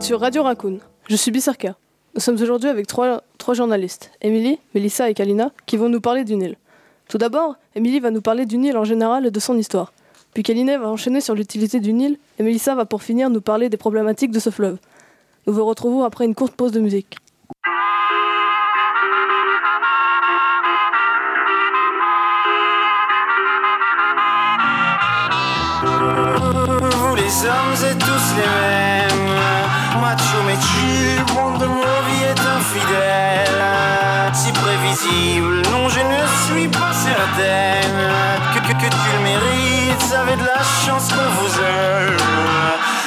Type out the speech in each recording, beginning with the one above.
sur Radio Raccoon. Je suis Bissarka. Nous sommes aujourd'hui avec trois, journalistes, Émilie, Mélissa et Kalina, qui vont nous parler du Nil. Tout d'abord, Émilie va nous parler du Nil en général et de son histoire. Puis Kalina va enchaîner sur l'utilité du Nil et Mélissa va pour finir nous parler des problématiques de ce fleuve. Nous vous retrouvons après une courte pause de musique. Macho mais tu, monde de mon vie est infidèle. Si prévisible, non je ne suis pas certaine. Que, que, que tu le mérites, avez de la chance qu'on vous aime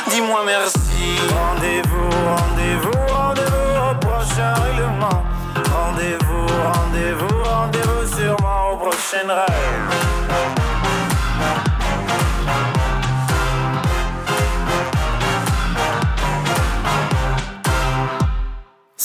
Dis-moi merci. Rendez-vous, rendez-vous, rendez-vous au prochain règlement. Rendez-vous, rendez-vous, rendez-vous sûrement au prochain rêve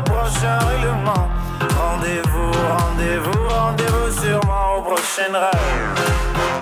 prochain règlement. Rendez-vous, rendez-vous, rendez-vous sûrement au prochain rêve.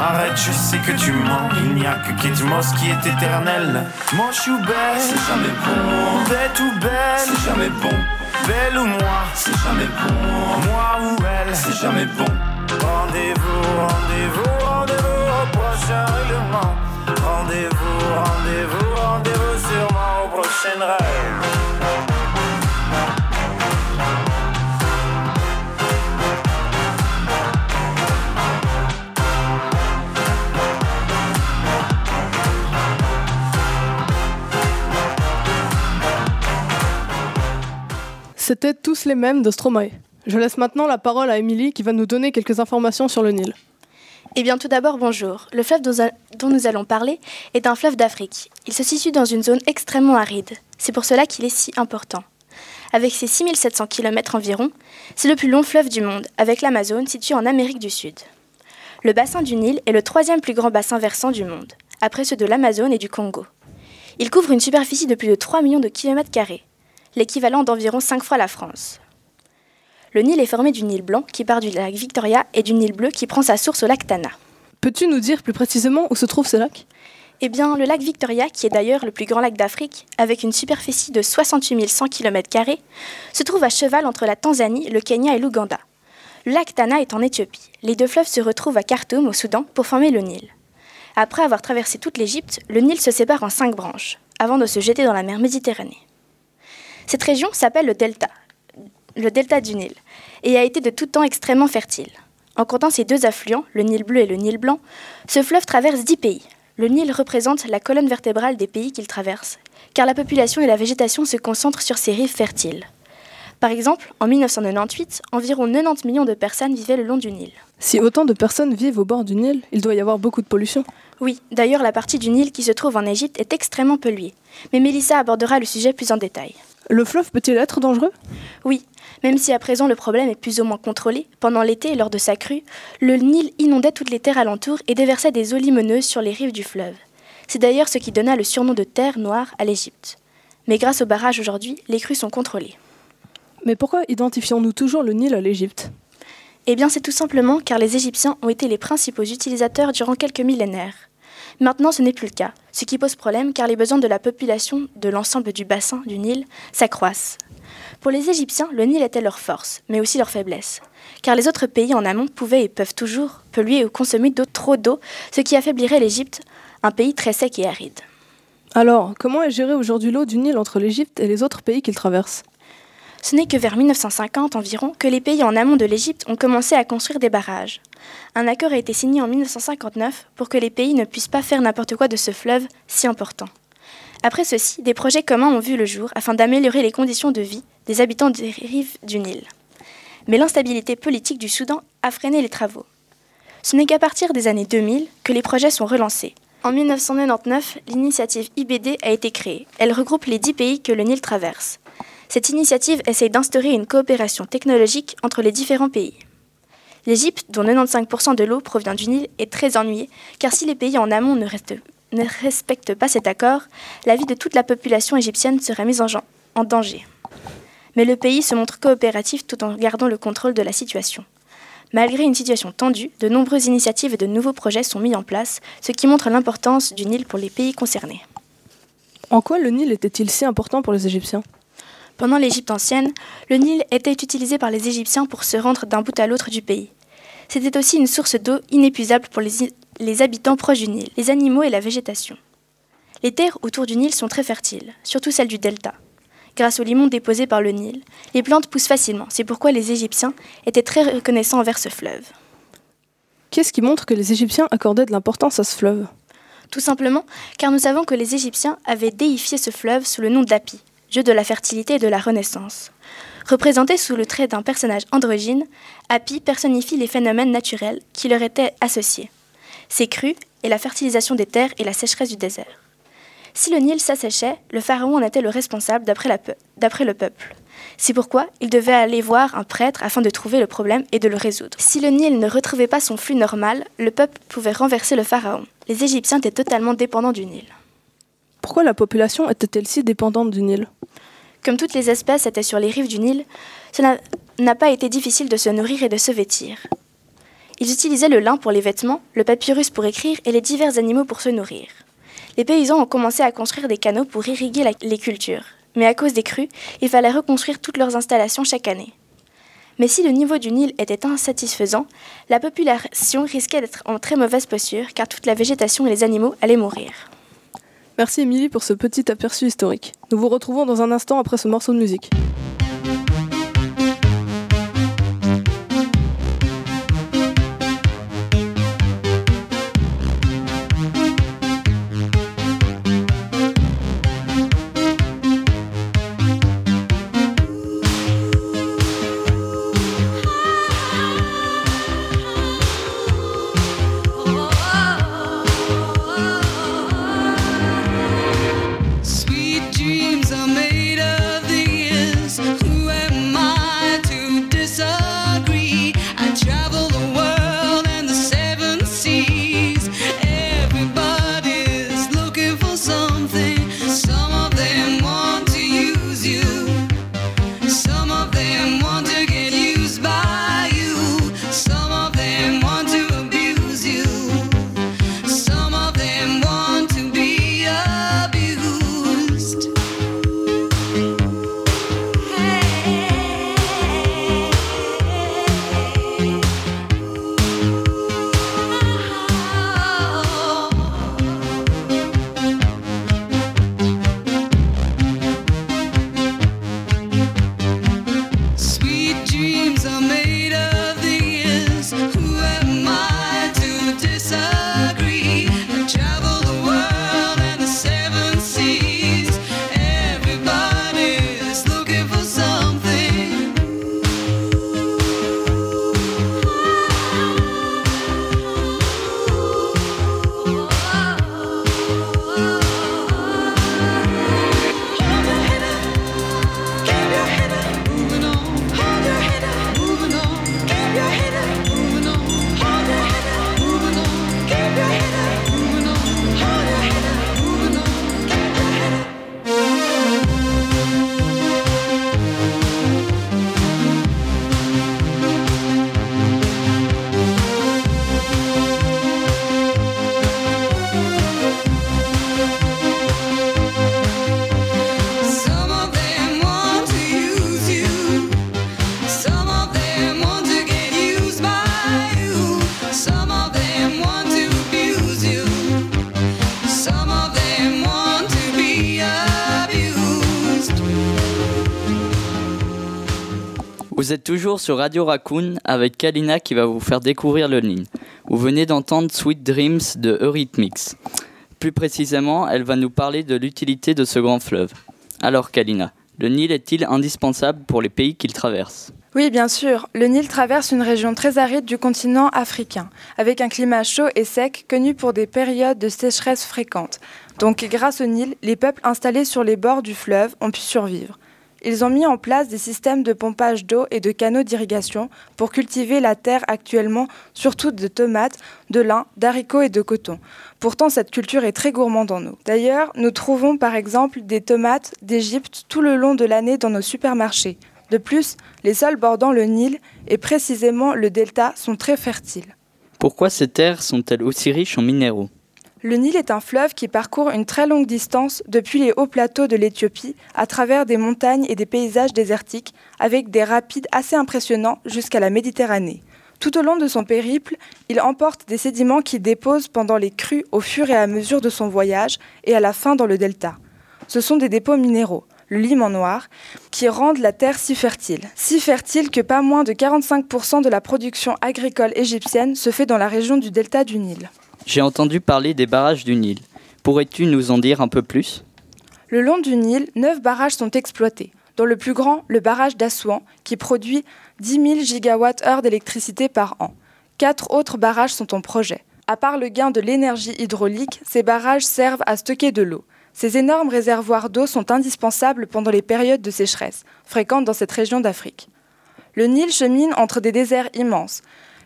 Arrête, je sais que tu mens. Il n'y a que Kate Moss qui est éternel. Moche ou belle, c'est jamais bon. Bête ou belle, c'est jamais bon. Belle ou moi, c'est jamais bon. Moi ou elle, c'est jamais bon. Rendez-vous, rendez-vous, rendez-vous au prochain règlement. Rendez-vous, rendez-vous, rendez-vous sûrement au prochain rêve. C'était tous les mêmes de Stromae. Je laisse maintenant la parole à Émilie qui va nous donner quelques informations sur le Nil. Eh bien, tout d'abord, bonjour. Le fleuve dont, nous allons parler est un fleuve d'Afrique. Il se situe dans une zone extrêmement aride. C'est pour cela qu'il est si important. Avec ses 6700 km environ, c'est le plus long fleuve du monde, avec l'Amazone situé en Amérique du Sud. Le bassin du Nil est le troisième plus grand bassin versant du monde, après ceux de l'Amazone et du Congo. Il couvre une superficie de plus de 3 millions de kilomètres carrés, l'équivalent d'environ 5 fois la France. Le Nil est formé du Nil blanc qui part du lac Victoria et du Nil bleu qui prend sa source au lac Tana. Peux-tu nous dire plus précisément où se trouve ce lac? Eh bien, le lac Victoria, qui est d'ailleurs le plus grand lac d'Afrique, avec une superficie de 68 100 km, se trouve à cheval entre la Tanzanie, le Kenya et l'Ouganda. Le lac Tana est en Éthiopie. Les deux fleuves se retrouvent à Khartoum, au Soudan, pour former le Nil. Après avoir traversé toute l'Égypte, le Nil se sépare en cinq branches, avant de se jeter dans la mer Méditerranée. Cette région s'appelle le delta, le delta du Nil, et a été de tout temps extrêmement fertile. En comptant ces deux affluents, le Nil bleu et le Nil blanc, ce fleuve traverse dix pays. Le Nil représente la colonne vertébrale des pays qu'il traverse, car la population et la végétation se concentrent sur ses rives fertiles. Par exemple, en 1998, environ 90 millions de personnes vivaient le long du Nil. Si autant de personnes vivent au bord du Nil, il doit y avoir beaucoup de pollution. Oui, d'ailleurs la partie du Nil qui se trouve en Égypte est extrêmement polluée. Mais Mélissa abordera le sujet plus en détail. Le fleuve peut-il être dangereux? Oui, même si à présent le problème est plus ou moins contrôlé, pendant l'été, lors de sa crue, le Nil inondait toutes les terres alentours et déversait des eaux limoneuses sur les rives du fleuve. C'est d'ailleurs ce qui donna le surnom de terre noire à l'Égypte. Mais grâce au barrage aujourd'hui, les crues sont contrôlées. Mais pourquoi identifions-nous toujours le Nil à l'Égypte? Eh bien c'est tout simplement car les Égyptiens ont été les principaux utilisateurs durant quelques millénaires. Maintenant, ce n'est plus le cas, ce qui pose problème car les besoins de la population de l'ensemble du bassin du Nil s'accroissent. Pour les Égyptiens, le Nil était leur force, mais aussi leur faiblesse, car les autres pays en amont pouvaient et peuvent toujours polluer ou consommer trop d'eau, ce qui affaiblirait l'Égypte, un pays très sec et aride. Alors, comment est gérée aujourd'hui l'eau du Nil entre l'Égypte et les autres pays qu'il traverse? Ce n'est que vers 1950 environ que les pays en amont de l'Égypte ont commencé à construire des barrages. Un accord a été signé en 1959 pour que les pays ne puissent pas faire n'importe quoi de ce fleuve si important. Après ceci, des projets communs ont vu le jour afin d'améliorer les conditions de vie des habitants des rives du Nil. Mais l'instabilité politique du Soudan a freiné les travaux. Ce n'est qu'à partir des années 2000 que les projets sont relancés. En 1999, l'initiative IBD a été créée. Elle regroupe les dix pays que le Nil traverse. Cette initiative essaye d'instaurer une coopération technologique entre les différents pays. L'Égypte, dont 95% de l'eau provient du Nil, est très ennuyée, car si les pays en amont ne, respectent pas cet accord, la vie de toute la population égyptienne serait mise en danger. Mais le pays se montre coopératif tout en gardant le contrôle de la situation. Malgré une situation tendue, de nombreuses initiatives et de nouveaux projets sont mis en place, ce qui montre l'importance du Nil pour les pays concernés. En quoi le Nil était-il si important pour les Égyptiens? Pendant l'Égypte ancienne, le Nil était utilisé par les Égyptiens pour se rendre d'un bout à l'autre du pays. C'était aussi une source d'eau inépuisable pour les, les habitants proches du Nil, les animaux et la végétation. Les terres autour du Nil sont très fertiles, surtout celles du delta grâce aux limons déposés par le Nil. Les plantes poussent facilement, c'est pourquoi les Égyptiens étaient très reconnaissants envers ce fleuve. Qu'est-ce qui montre que les Égyptiens accordaient de l'importance à ce fleuve? Tout simplement car nous savons que les Égyptiens avaient déifié ce fleuve sous le nom d'Api, dieu de la fertilité et de la renaissance. Représenté sous le trait d'un personnage androgyne, Api personnifie les phénomènes naturels qui leur étaient associés. Ces crues et la fertilisation des terres et la sécheresse du désert. Si le Nil s'asséchait, le pharaon en était le responsable d'après le peuple. C'est pourquoi il devait aller voir un prêtre afin de trouver le problème et de le résoudre. Si le Nil ne retrouvait pas son flux normal, le peuple pouvait renverser le pharaon. Les Égyptiens étaient totalement dépendants du Nil. Pourquoi la population était-elle si dépendante du Nil? Comme toutes les espèces étaient sur les rives du Nil, cela n'a pas été difficile de se nourrir et de se vêtir. Ils utilisaient le lin pour les vêtements, le papyrus pour écrire et les divers animaux pour se nourrir les paysans ont commencé à construire des canaux pour irriguer les cultures. Mais à cause des crues, il fallait reconstruire toutes leurs installations chaque année. Mais si le niveau du Nil était insatisfaisant, la population risquait d'être en très mauvaise posture car toute la végétation et les animaux allaient mourir. Merci Émilie pour ce petit aperçu historique. Nous vous retrouvons dans un instant après ce morceau de musique. Vous êtes toujours sur Radio Raccoon avec Kalina qui va vous faire découvrir le Nil. Vous venez d'entendre Sweet Dreams de Eurythmics. Plus précisément, elle va nous parler de l'utilité de ce grand fleuve. Alors Kalina, le Nil est-il indispensable pour les pays qu'il traverse? Oui, bien sûr. Le Nil traverse une région très aride du continent africain, avec un climat chaud et sec connu pour des périodes de sécheresse fréquentes. Donc, grâce au Nil, les peuples installés sur les bords du fleuve ont pu survivre. Ils ont mis en place des systèmes de pompage d'eau et de canaux d'irrigation pour cultiver la terre actuellement, surtout de tomates, de lin, d'haricots et de coton. Pourtant, cette culture est très gourmande en eau. D'ailleurs, nous trouvons par exemple des tomates d'Égypte tout le long de l'année dans nos supermarchés. De plus, les sols bordant le Nil et précisément le delta sont très fertiles. Pourquoi ces terres sont-elles aussi riches en minéraux? Le Nil est un fleuve qui parcourt une très longue distance depuis les hauts plateaux de l'Éthiopie à travers des montagnes et des paysages désertiques avec des rapides assez impressionnants jusqu'à la Méditerranée. Tout au long de son périple, il emporte des sédiments qu'il dépose pendant les crues au fur et à mesure de son voyage et à la fin dans le delta. Ce sont des dépôts minéraux, le limon noir, qui rendent la terre si fertile. Si fertile que pas moins de 45% de la production agricole égyptienne se fait dans la région du delta du Nil. J'ai entendu parler des barrages du Nil. Pourrais-tu nous en dire un peu plus? Le long du Nil, neuf barrages sont exploités, dont le plus grand, le barrage d'Assouan, qui produit 10 000 gigawatts-heure d'électricité par an. Quatre autres barrages sont en projet. À part le gain de l'énergie hydraulique, ces barrages servent à stocker de l'eau. Ces énormes réservoirs d'eau sont indispensables pendant les périodes de sécheresse, fréquentes dans cette région d'Afrique. Le Nil chemine entre des déserts immenses.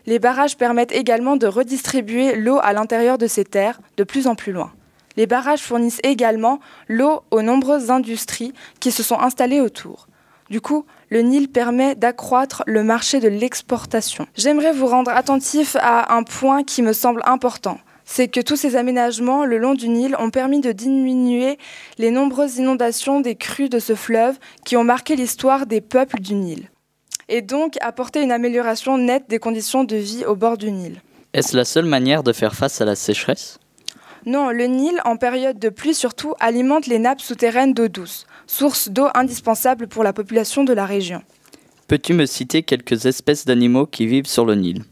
Les barrages permettent également de redistribuer l'eau à l'intérieur de ces terres, de plus en plus loin. Les barrages fournissent également l'eau aux nombreuses industries qui se sont installées autour. Du coup, le Nil permet d'accroître le marché de l'exportation. J'aimerais vous rendre attentif à un point qui me semble important. C'est que tous ces aménagements le long du Nil ont permis de diminuer les nombreuses inondations des crues de ce fleuve qui ont marqué l'histoire des peuples du Nil et donc apporter une amélioration nette des conditions de vie au bord du Nil. Est-ce la seule manière de faire face à la sécheresse? Non, le Nil, en période de pluie surtout, alimente les nappes souterraines d'eau douce, source d'eau indispensable pour la population de la région. Peux-tu me citer quelques espèces d'animaux qui vivent sur le Nil?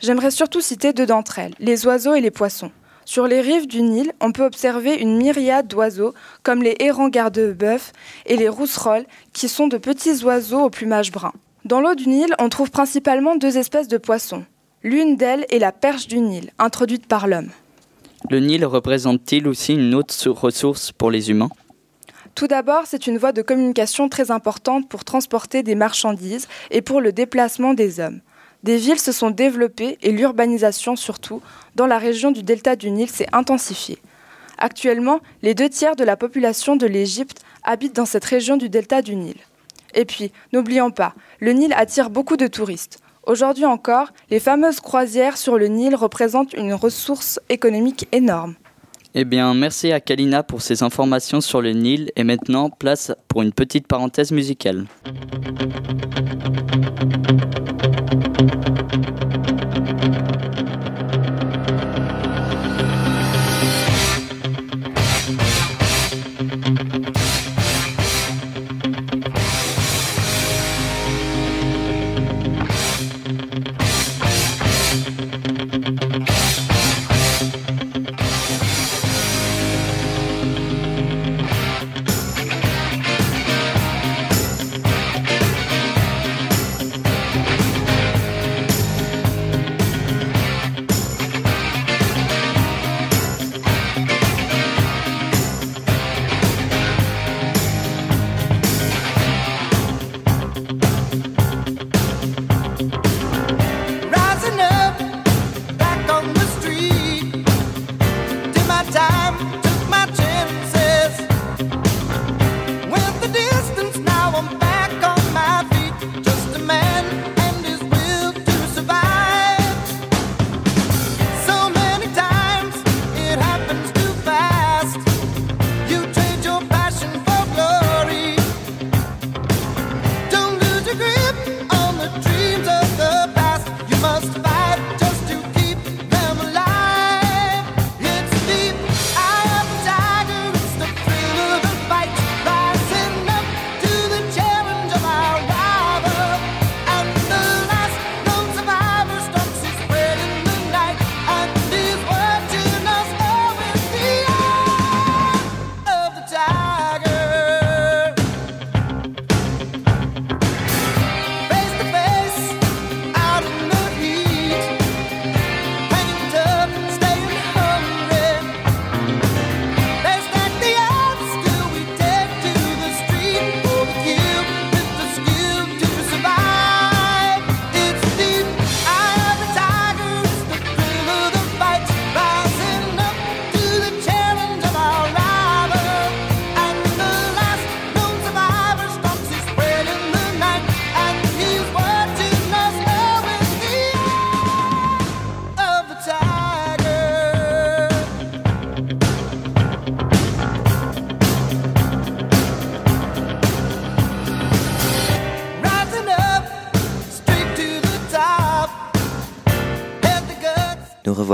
J'aimerais surtout citer deux d'entre elles, les oiseaux et les poissons. Sur les rives du Nil, on peut observer une myriade d'oiseaux, comme les hérons garde-bœufs et les rousserolles, qui sont de petits oiseaux au plumage brun. Dans l'eau du Nil, on trouve principalement deux espèces de poissons. L'une d'elles est la perche du Nil, introduite par l'homme. Le Nil représente-t-il aussi une autre ressource pour les humains? Tout d'abord, c'est une voie de communication très importante pour transporter des marchandises et pour le déplacement des hommes. Des villes se sont développées et l'urbanisation surtout dans la région du delta du Nil s'est intensifiée. Actuellement, les deux tiers de la population de l'Égypte habitent dans cette région du delta du Nil. Et puis, n'oublions pas, le Nil attire beaucoup de touristes. Aujourd'hui encore, les fameuses croisières sur le Nil représentent une ressource économique énorme. Eh bien, merci à Kalina pour ces informations sur le Nil et maintenant, place pour une petite parenthèse musicale.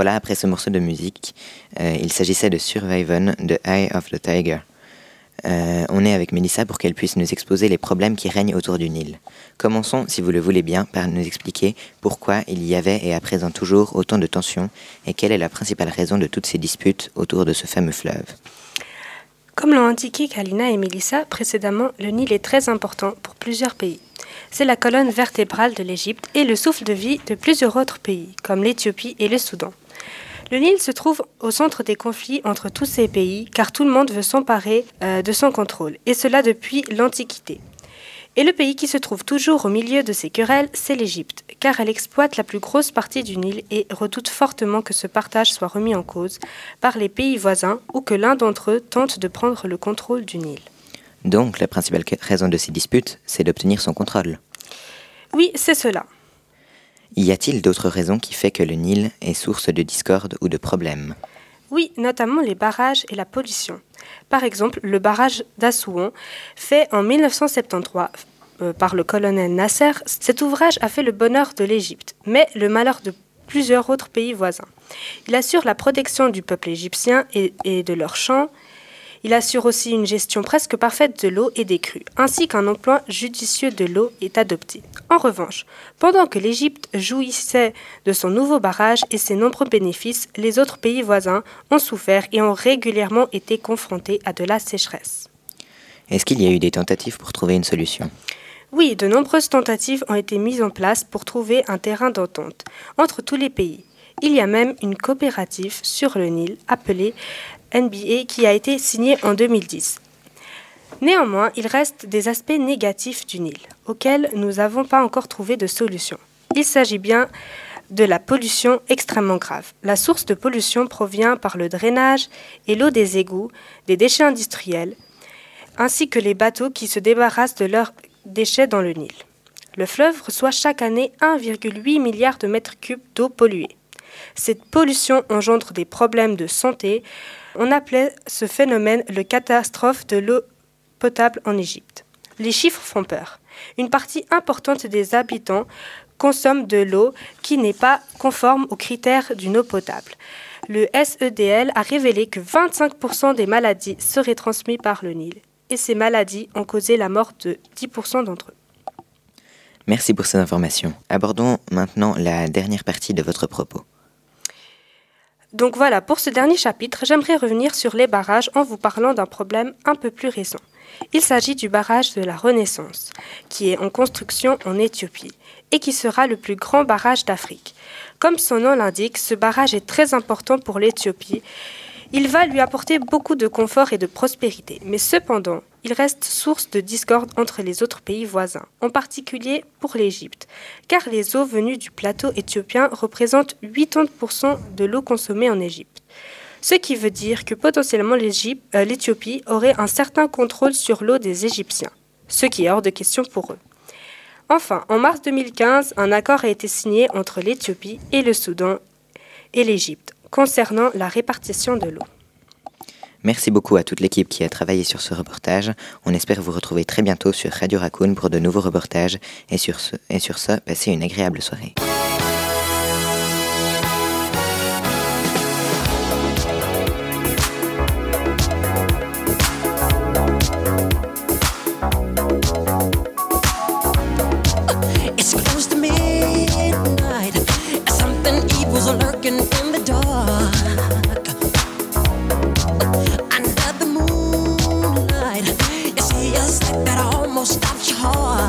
Revoilà après ce morceau de musique. Euh, il s'agissait de Survivon de Eye of the Tiger. Euh, on est avec Mélissa pour qu'elle puisse nous exposer les problèmes qui règnent autour du Nil. Commençons, si vous le voulez bien, par nous expliquer pourquoi il y avait et à présent toujours autant de tensions et quelle est la principale raison de toutes ces disputes autour de ce fameux fleuve. Comme l'ont indiqué Kalina et Mélissa précédemment, le Nil est très important pour plusieurs pays. C'est la colonne vertébrale de l'Égypte et le souffle de vie de plusieurs autres pays, comme l'Éthiopie et le Soudan. Le Nil se trouve au centre des conflits entre tous ces pays, car tout le monde veut s'emparer euh, de son contrôle, et cela depuis l'Antiquité. Et le pays qui se trouve toujours au milieu de ces querelles, c'est l'Égypte, car elle exploite la plus grosse partie du Nil et redoute fortement que ce partage soit remis en cause par les pays voisins ou que l'un d'entre eux tente de prendre le contrôle du Nil. Donc, la principale raison de ces disputes, c'est d'obtenir son contrôle. Oui, c'est cela. Y a-t-il d'autres raisons qui font que le Nil est source de discorde ou de problèmes? Oui, notamment les barrages et la pollution. Par exemple, le barrage d'Assouan, fait en 1973 euh, par le colonel Nasser, cet ouvrage a fait le bonheur de l'Égypte, mais le malheur de plusieurs autres pays voisins. Il assure la protection du peuple égyptien et, et de leurs champs, il assure aussi une gestion presque parfaite de l'eau et des crues, ainsi qu'un emploi judicieux de l'eau est adopté. En revanche, pendant que l'Égypte jouissait de son nouveau barrage et ses nombreux bénéfices, les autres pays voisins ont souffert et ont régulièrement été confrontés à de la sécheresse. Est-ce qu'il y a eu des tentatives pour trouver une solution? Oui, de nombreuses tentatives ont été mises en place pour trouver un terrain d'entente entre tous les pays. Il y a même une coopérative sur le Nil appelée NBA qui a été signée en 2010. Néanmoins, il reste des aspects négatifs du Nil, auxquels nous n'avons pas encore trouvé de solution. Il s'agit bien de la pollution extrêmement grave. La source de pollution provient par le drainage et l'eau des égouts, des déchets industriels, ainsi que les bateaux qui se débarrassent de leurs déchets dans le Nil. Le fleuve reçoit chaque année 1,8 milliard de mètres cubes d'eau polluée. Cette pollution engendre des problèmes de santé. On appelait ce phénomène le catastrophe de l'eau potable en Égypte. Les chiffres font peur. Une partie importante des habitants consomment de l'eau qui n'est pas conforme aux critères d'une eau potable. Le SEDL a révélé que 25% des maladies seraient transmises par le Nil. Et ces maladies ont causé la mort de 10% d'entre eux. Merci pour ces informations. Abordons maintenant la dernière partie de votre propos. Donc voilà, pour ce dernier chapitre, j'aimerais revenir sur les barrages en vous parlant d'un problème un peu plus récent. Il s'agit du barrage de la Renaissance, qui est en construction en Éthiopie et qui sera le plus grand barrage d'Afrique. Comme son nom l'indique, ce barrage est très important pour l'Éthiopie. Il va lui apporter beaucoup de confort et de prospérité, mais cependant, il reste source de discorde entre les autres pays voisins, en particulier pour l'Égypte, car les eaux venues du plateau éthiopien représentent 80% de l'eau consommée en Égypte. Ce qui veut dire que potentiellement euh, l'Éthiopie aurait un certain contrôle sur l'eau des Égyptiens, ce qui est hors de question pour eux. Enfin, en mars 2015, un accord a été signé entre l'Éthiopie et le Soudan et l'Égypte concernant la répartition de l'eau. Merci beaucoup à toute l'équipe qui a travaillé sur ce reportage. On espère vous retrouver très bientôt sur Radio Raccoon pour de nouveaux reportages. Et sur ce, et passez une agréable soirée. that I almost stopped your heart.